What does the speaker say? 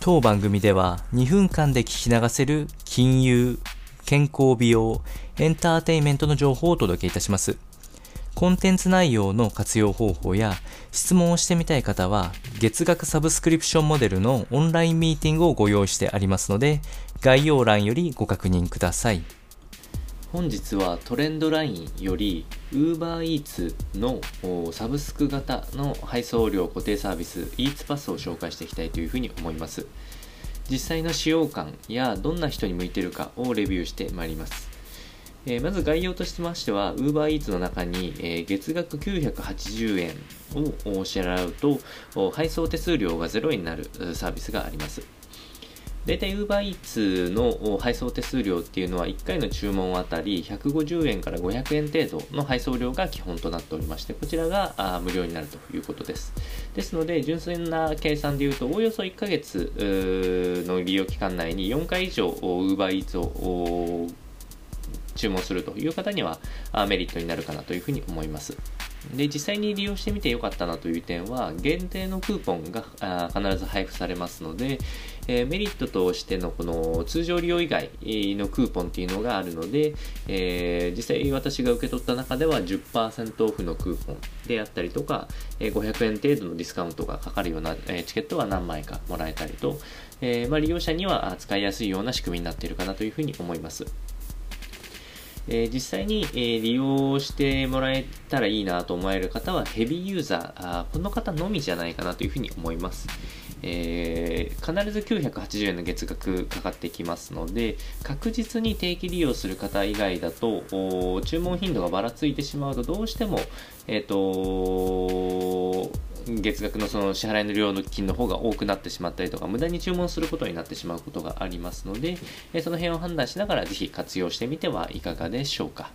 当番組では2分間で聞き流せる金融、健康美容、エンターテイメントの情報をお届けいたします。コンテンツ内容の活用方法や質問をしてみたい方は月額サブスクリプションモデルのオンラインミーティングをご用意してありますので概要欄よりご確認ください。本日はトレンドラインより UberEats のサブスク型の配送料固定サービス Eats パスを紹介していきたいというふうに思います。実際の使用感やどんな人に向いているかをレビューしてまいります。え、まず概要としましては UberEats の中に、え、月額980円を支払うと配送手数料が0円になるサービスがあります。大体 UberEats の配送手数料っていうのは1回の注文あたり150円から500円程度の配送料が基本となっておりましてこちらが無料になるということです。ですので純粋な計算でいうとおおよそ1ヶ月の利用期間内に4回以上 UberEats を注文するという方にはメリットになるかなというふうに思います。で実際に利用してみてよかったなという点は限定のクーポンが必ず配布されますので、えー、メリットとしてのこの通常利用以外のクーポンっていうのがあるので、えー、実際私が受け取った中では10%オフのクーポンであったりとか、え、500円程度のディスカウントがかかるような、えチケットは何枚かもらえたりと、えまあ、利用者には使いやすいような仕組みになっているかなというふうに思います。えー、実際に、えー、利用してもらえたらいいなと思える方はヘビーユーザーあーこの方のみじゃないかなというふうに思います、えー、必ず980円の月額かかってきますので確実に定期利用する方以外だと注文頻度がばらついてしまうとどうしてもえっ、と月額のその支払いの料金の方が多くなってしまったりとか、無駄に注文することになってしまうことがありますので、その辺を判断しながらぜひ活用してみてはいかがでしょうか。